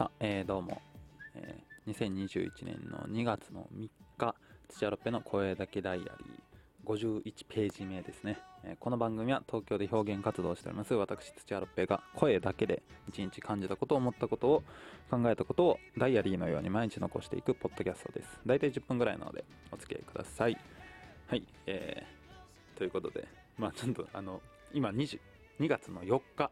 さ、えー、どうも、えー、2021年の2月の3日土屋ロッペの声だけダイアリー。51ページ目ですね、えー、この番組は東京で表現活動しております私土屋ロッペが声だけで一日感じたことを思ったことを考えたことをダイアリーのように毎日残していくポッドキャストです。大体10分ぐらいなのでお付き合いください。はいえー、ということでまあちょっとあの今20 2月の4日。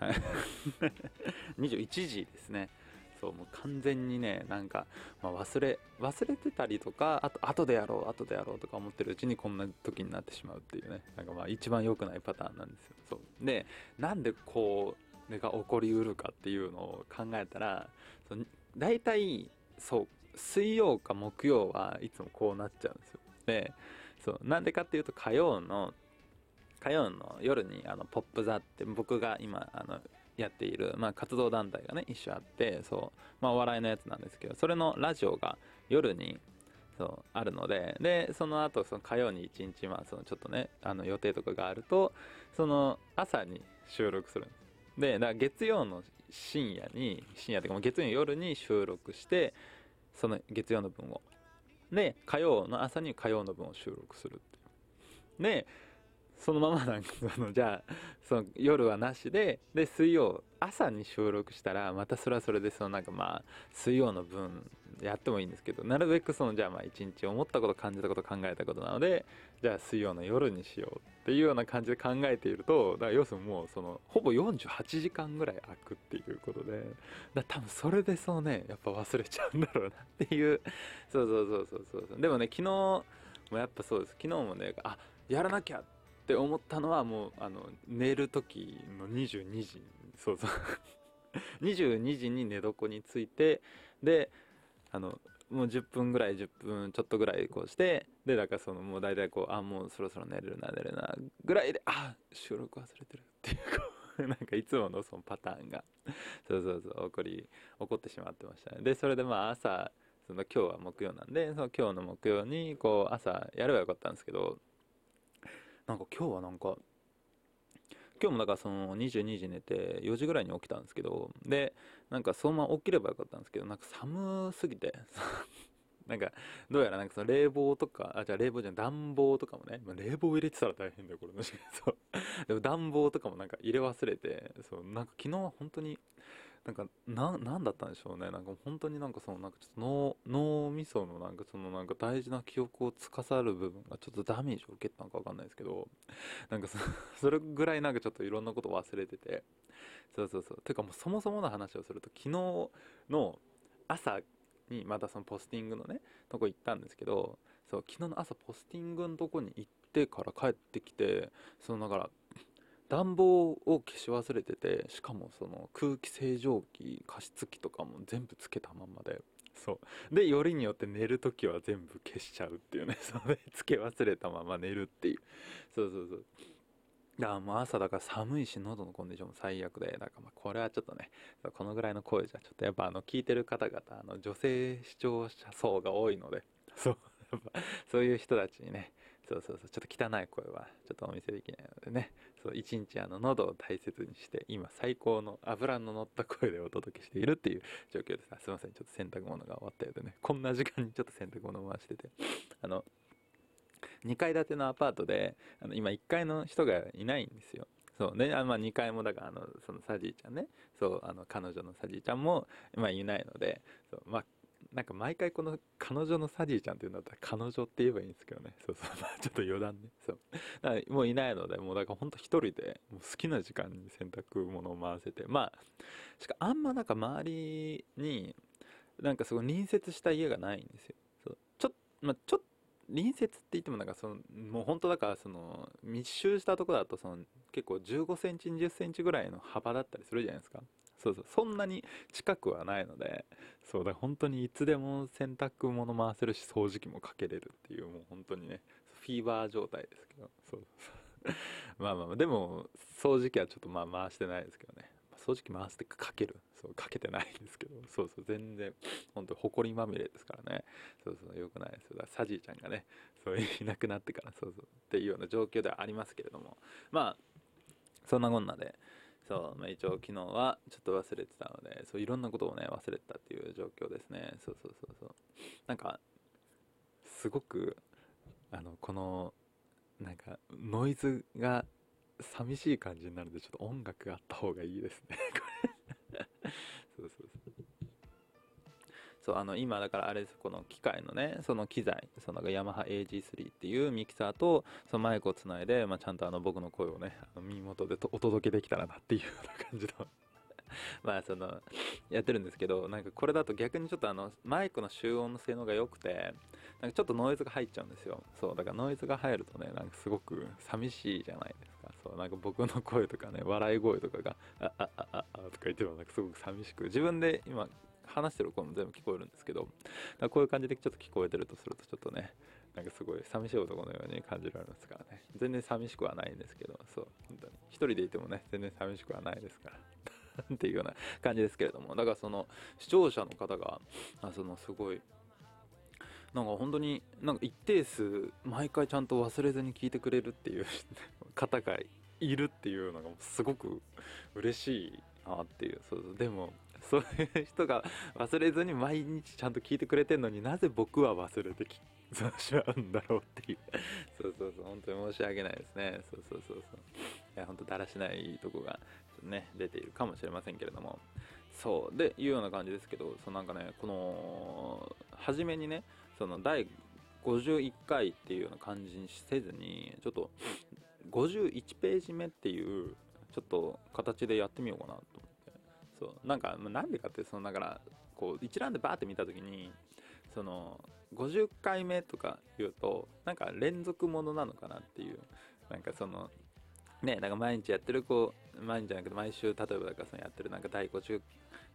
21時ですね。そうもう完全にねなんか、まあ、忘れ忘れてたりとかあと後でやろう後でやろうとか思ってるうちにこんな時になってしまうっていうね。なんかまあ一番良くないパターンなんですよ。そう。でなんでこうが起こりうるかっていうのを考えたらそ大体そう水曜か木曜はいつもこうなっちゃうんですよ。でそうなんでかっていうと火曜の火曜の夜にあのポップ座って僕が今あのやっている、まあ、活動団体がね一緒あってそう、まあ、お笑いのやつなんですけどそれのラジオが夜にそうあるのででその後その火曜に一日まあそのちょっとねあの予定とかがあるとその朝に収録するんです。でだから月曜の深夜に深夜というか月曜の夜に収録してその月曜の分を。で火曜の朝に火曜の分を収録するっていう。でそのままなんかそのじゃあその夜はなしでで水曜朝に収録したらまたそれはそれでそのなんかまあ水曜の分やってもいいんですけどなるべくそのじゃあまあ一日思ったこと感じたこと考えたことなのでじゃあ水曜の夜にしようっていうような感じで考えているとだから要するにもうそのほぼ48時間ぐらい空くっていうことでだ多分それでそのねやっぱ忘れちゃうんだろうなっていう。そうそうそうそうそう。でもね昨日もやっぱそうです。昨日もねあやらなきゃってって思ったのはもうあの寝る時の22時そうそう。22時に寝床についてであのもう10分ぐらい10分ちょっとぐらいこうしてでだからそのもう大体こうあもうそろそろ寝れるな寝れるなぐらいであ収録忘れてるっていうこう なんかいつものそのパターンが。そうそうそう起こり起こってしまってましたね。でそれでまあ朝その今日は木曜なんでその今日の木曜にこう朝やればよかったんですけどなんか今日はなんか今日もだからその22時寝て4時ぐらいに起きたんですけどでなんかそのまま起きればよかったんですけどなんか寒すぎて なんかどうやらなんかその冷房とかあじゃあ冷房じゃ暖房とかもね、まあ、冷房入れてたら大変だよこれのそう。でも暖房とかもなんか入れ忘れてそうなんか昨日は本当になんかな何だったんでしょうね。なんか本当になんかそのなんかちょっと脳脳みそのなんかそのなんか大事な記憶を司る部分がちょっとダメージを受けたのか分かんないですけどなんかそ それぐらいなんかちょっといろんなこと忘れてて。そうそうそう。てかもうそもそもの話をすると昨日の朝にまたそのポスティングのねとこ行ったんですけどそう昨日の朝ポスティングのとこに行ってから帰ってきてそのだから暖房を消し忘れててしかもその空気清浄機加湿器とかも全部つけたままで。そう。でよりによって寝る時は全部消しちゃうっていうね。それつけ忘れたまま寝るっていう。そうそうそう。いやもう朝だから寒いし喉のコンディションも最悪で。だからまあこれはちょっとねこのぐらいの声じゃちょっとやっぱあの聞いてる方々あの女性視聴者層が多いので。そう。そういう人たちにねそうそうそうちょっと汚い声はちょっとお見せできないのでねそう一日あの喉を大切にして今最高の脂の乗った声でお届けしているっていう状況です。すいませんちょっと洗濯物が終わったようでねこんな時間にちょっと洗濯物回してて あの2階建てのアパートであの今1階の人がいないんですよ。そうねあまあ、2階もだからあのそのサジーちゃんねそうあの彼女のサジーちゃんも、まあ、いないのでそうまあなんか毎回この彼女のサジーちゃんっていうんだったら彼女って言えばいいんですけどね。そうそう。ちょっと余談ね。そう。だからもういないので、もうだからほんと一人で、もう好きな時間に洗濯物を回せて。まあ、しかあんまなんか周りに、なんかすごい隣接した家がないんですよ。そうちょっまあ、ちょっと隣接って言ってもなんかそのもう本当だからその密集したとこだとその結構15センチ20センチぐらいの幅だったりするじゃないですかそうそうそんなに近くはないのでそうだ本当にいつでも洗濯物回せるし掃除機もかけれるっていうもう本当にねフィーバー状態ですけどそうそう。まあまあでも掃除機はちょっとまあ回してないですけどね。掃除機回してかける。そうかけてないですけどそうそう全然本当埃まみれですからね。そうそうよくないですよ。だサジーちゃんがねそういなくなってからそうそうっていうような状況ではありますけれども。まあそんなこんなでそう、まあ、一応昨日はちょっと忘れてたのでそういろんなことをね忘れてたっていう状況ですね。そうそうそうそう。なんかすごくあのこのなんかノイズが寂しい感じになるんでちょっと音楽があった方がいいですね。これ。そうそうそう。そうあの今だからあれですこの機械のねその機材そのヤマハ AG3 っていうミキサーとそのマイクをつないで、まあ、ちゃんとあの僕の声をねあの耳元でお届けできたらなっていうような感じの。まあそのやってるんですけどなんかこれだと逆にちょっとあのマイクの集音の性能が良くてなんかちょっとノイズが入っちゃうんですよ。そうだからノイズが入るとねなんかすごく寂しいじゃないですか。そうなんか僕の声とかね笑い声とかがあああああとか言ってもなんかすごく寂しく自分で今話してる声も全部聞こえるんですけどこういう感じでちょっと聞こえてるとするとちょっとねなんかすごい寂しい男のように感じられますからね。全然寂しくはないんですけどそう本当に。一人でいてもね全然寂しくはないですから。っていうような感じですけれども。だからその視聴者の方があそのすごいなんか本当になんか一定数毎回ちゃんと忘れずに聞いてくれるっていう 方がいるっていうのがすごく嬉しいなっていう。そうそう。でも そういう人が忘れずに毎日ちゃんと聞いてくれてるのになぜ僕は忘れてき そうしまうんだろうっていう。そうそうそう本当に申し訳ないですね。そうそうそうそう。いや本当だらしないとこがね出ているかもしれませんけれども。そうでいうような感じですけどそのなんかねこの初めにねその第51回っていうような感じにせずにちょっと51ページ目っていうちょっと形でやってみようかなとそうなんかなんでかってそのだからこう一覧でバーって見た時にその50回目とか言うとなんか連続ものなのかなっていうなんかそのねなんか毎日やってるこう毎日じゃなくて毎週例えばだからそのやってるなんか第50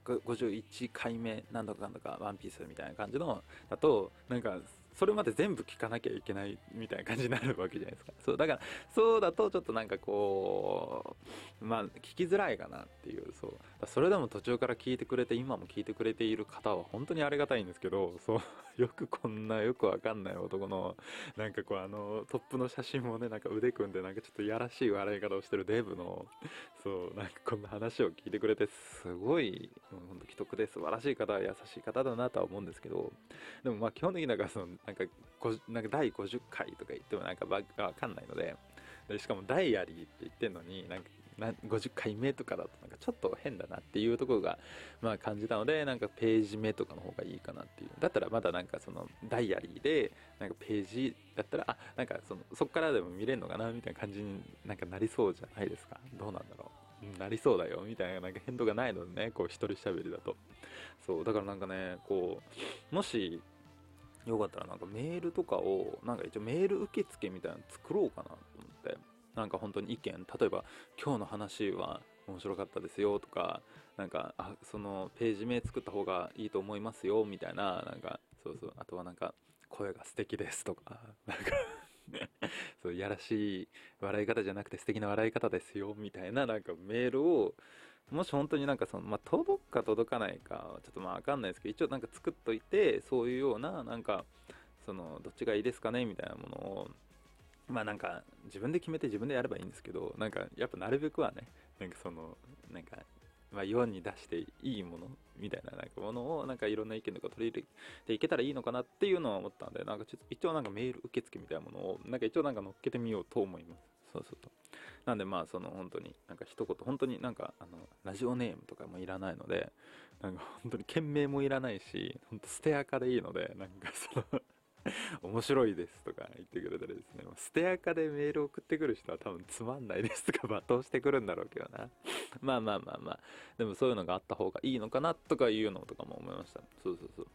51回目何度か何度かワンピースみたいな感じのだとなんかそれまで全部聞かなきゃいけないみたいな感じになるわけじゃないですか。そうだからそうだとちょっとなんかこうまあ聞きづらいかなっていうそう。それでも途中から聞いてくれて今も聞いてくれている方は本当にありがたいんですけどそう よくこんなよくわかんない男のなんかこうあのトップの写真もねなんか腕組んでなんかちょっとやらしい笑い方をしてるデブのそうなんかこんな話を聞いてくれてすごい本当既得で素晴らしい方優しい方だなとは思うんですけどでもまあ基本的になんかそのなんかなんか第50回とか言ってもなんかわかんないのででしかもダイアリーって言ってんのになんか50回目とかだとなんかちょっと変だなっていうところがまあ感じたのでなんかページ目とかの方がいいかなっていう。だったらまだなんかそのダイアリーでなんかページだったらあなんかそのそっからでも見れるのかなみたいな感じになんかなりそうじゃないですか。どうなんだろう。なりそうだよ。みたいななんか変動がないのでねこう一人喋りだと。そうだからなんかねこうもしよかったらなんかメールとかをなんか一応メール受付みたいなの作ろうかなと思ってなんか本当に意見例えば今日の話は面白かったですよとかなんかあそのページ名作った方がいいと思いますよみたいななんかそうそうあとはなんか声が素敵ですとかなんかそういやらしい笑い方じゃなくて素敵な笑い方ですよみたいななんかメールをもし本当になんかその、まあ、届くか届かないかちょっとまあ分かんないですけど一応なんか作っといてそういうようななんかそのどっちがいいですかねみたいなものをまあなんか自分で決めて自分でやればいいんですけどなんかやっぱなるべくはねなんかそのなんかまあ、世に出していいものみたいななんかものをなんかいろんな意見とか取り入れていけたらいいのかなっていうのは思ったんでなんかちょっと一応なんかメール受付みたいなものをなんか一応なんか乗っけてみようと思います。そうするとなんでまあその本当になんか一言本当になんかあのラジオネームとかもいらないのでなんか本当に件名もいらないし本当捨てアカでいいのでなんかその面白いですとか言ってくれたらですね、捨てアカでメール送ってくる人は多分つまんないですとか罵倒してくるんだろうけどな。まあまあまあまあ、でもそういうのがあった方がいいのかなとかいうのとかも思いました。そうそうそう。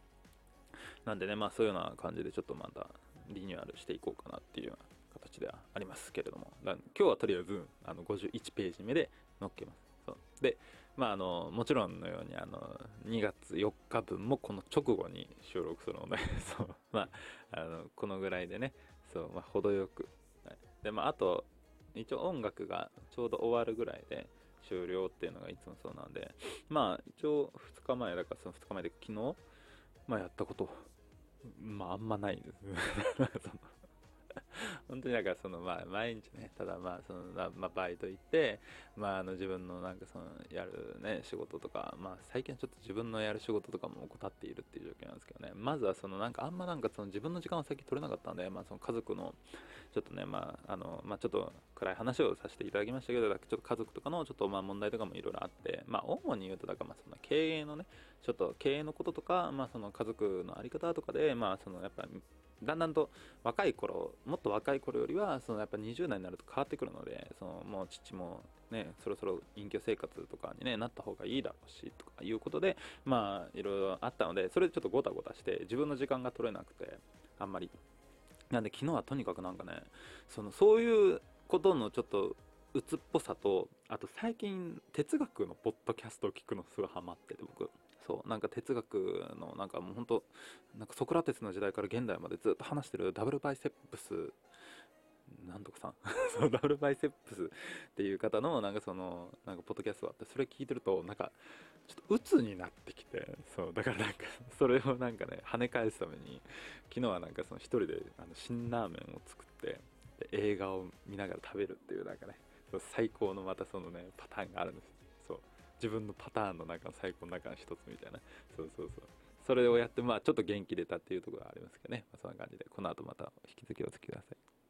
なんでね、まあそういうような感じでちょっとまたリニューアルしていこうかなっていう形ではありますけれども、今日はとりあえずあの51ページ目で載っけます。そう。で、まあ、あのもちろんのようにあの2月4日分もこの直後に収録するので そう、まあ、あのこのぐらいでねそう、まあ、程よく、はい、で、まあ、あと一応音楽がちょうど終わるぐらいで終了っていうのがいつもそうなんでまあ一応2日前だからその2日前で昨日、まあ、やったことまああんまないです。本当になんかそのまあ毎日ねただまあそのまあバイト行ってまああの自分のなんかそのやるね仕事とかまあ最近はちょっと自分のやる仕事とかも怠っているっていう状況なんですけどね。まずはそのなんかあんまなんかその自分の時間を先取れなかったんでまあその家族のちょっとねまああのまあちょっと暗い話をさせていただきましたけどちょっと家族とかのちょっとまあ問題とかもいろいろあってまあ主に言うとだからまあその経営のねちょっと経営のこととかまあその家族のあり方とかでまあそのやっぱだんだんと若い頃もっと若い頃よりはそのやっぱ20代になると変わってくるのでそのもう父もねそろそろ隠居生活とかに、ね、なった方がいいだろうしとかいうことでまあいろいろあったのでそれでちょっとごたごたして自分の時間が取れなくてあんまり。なんで昨日はとにかくなんかねそのそういうことのちょっと鬱っぽさとあと最近哲学のポッドキャストを聞くのすごいハマってて僕。そうなんか哲学のなんかもうほんとなんかソクラテスの時代から現代までずっと話してるダブルバイセップスなんとかさん。そうダブルバイセップスっていう方のなんかそのなんかポッドキャストあってそれ聞いてるとなんかちょっと鬱になってきてそうだからなんか それをなんかね跳ね返すために昨日はなんかその一人であの辛ラーメンを作ってで映画を見ながら食べるっていうなんかね最高のまたそのねパターンがあるんです。自分のパターンの中の最高の中の一つみたいな。そうそうそう。それをやってまあちょっと元気出たっていうところがありますけどね、まあ、そんな感じで。この後また引き続きお付きください。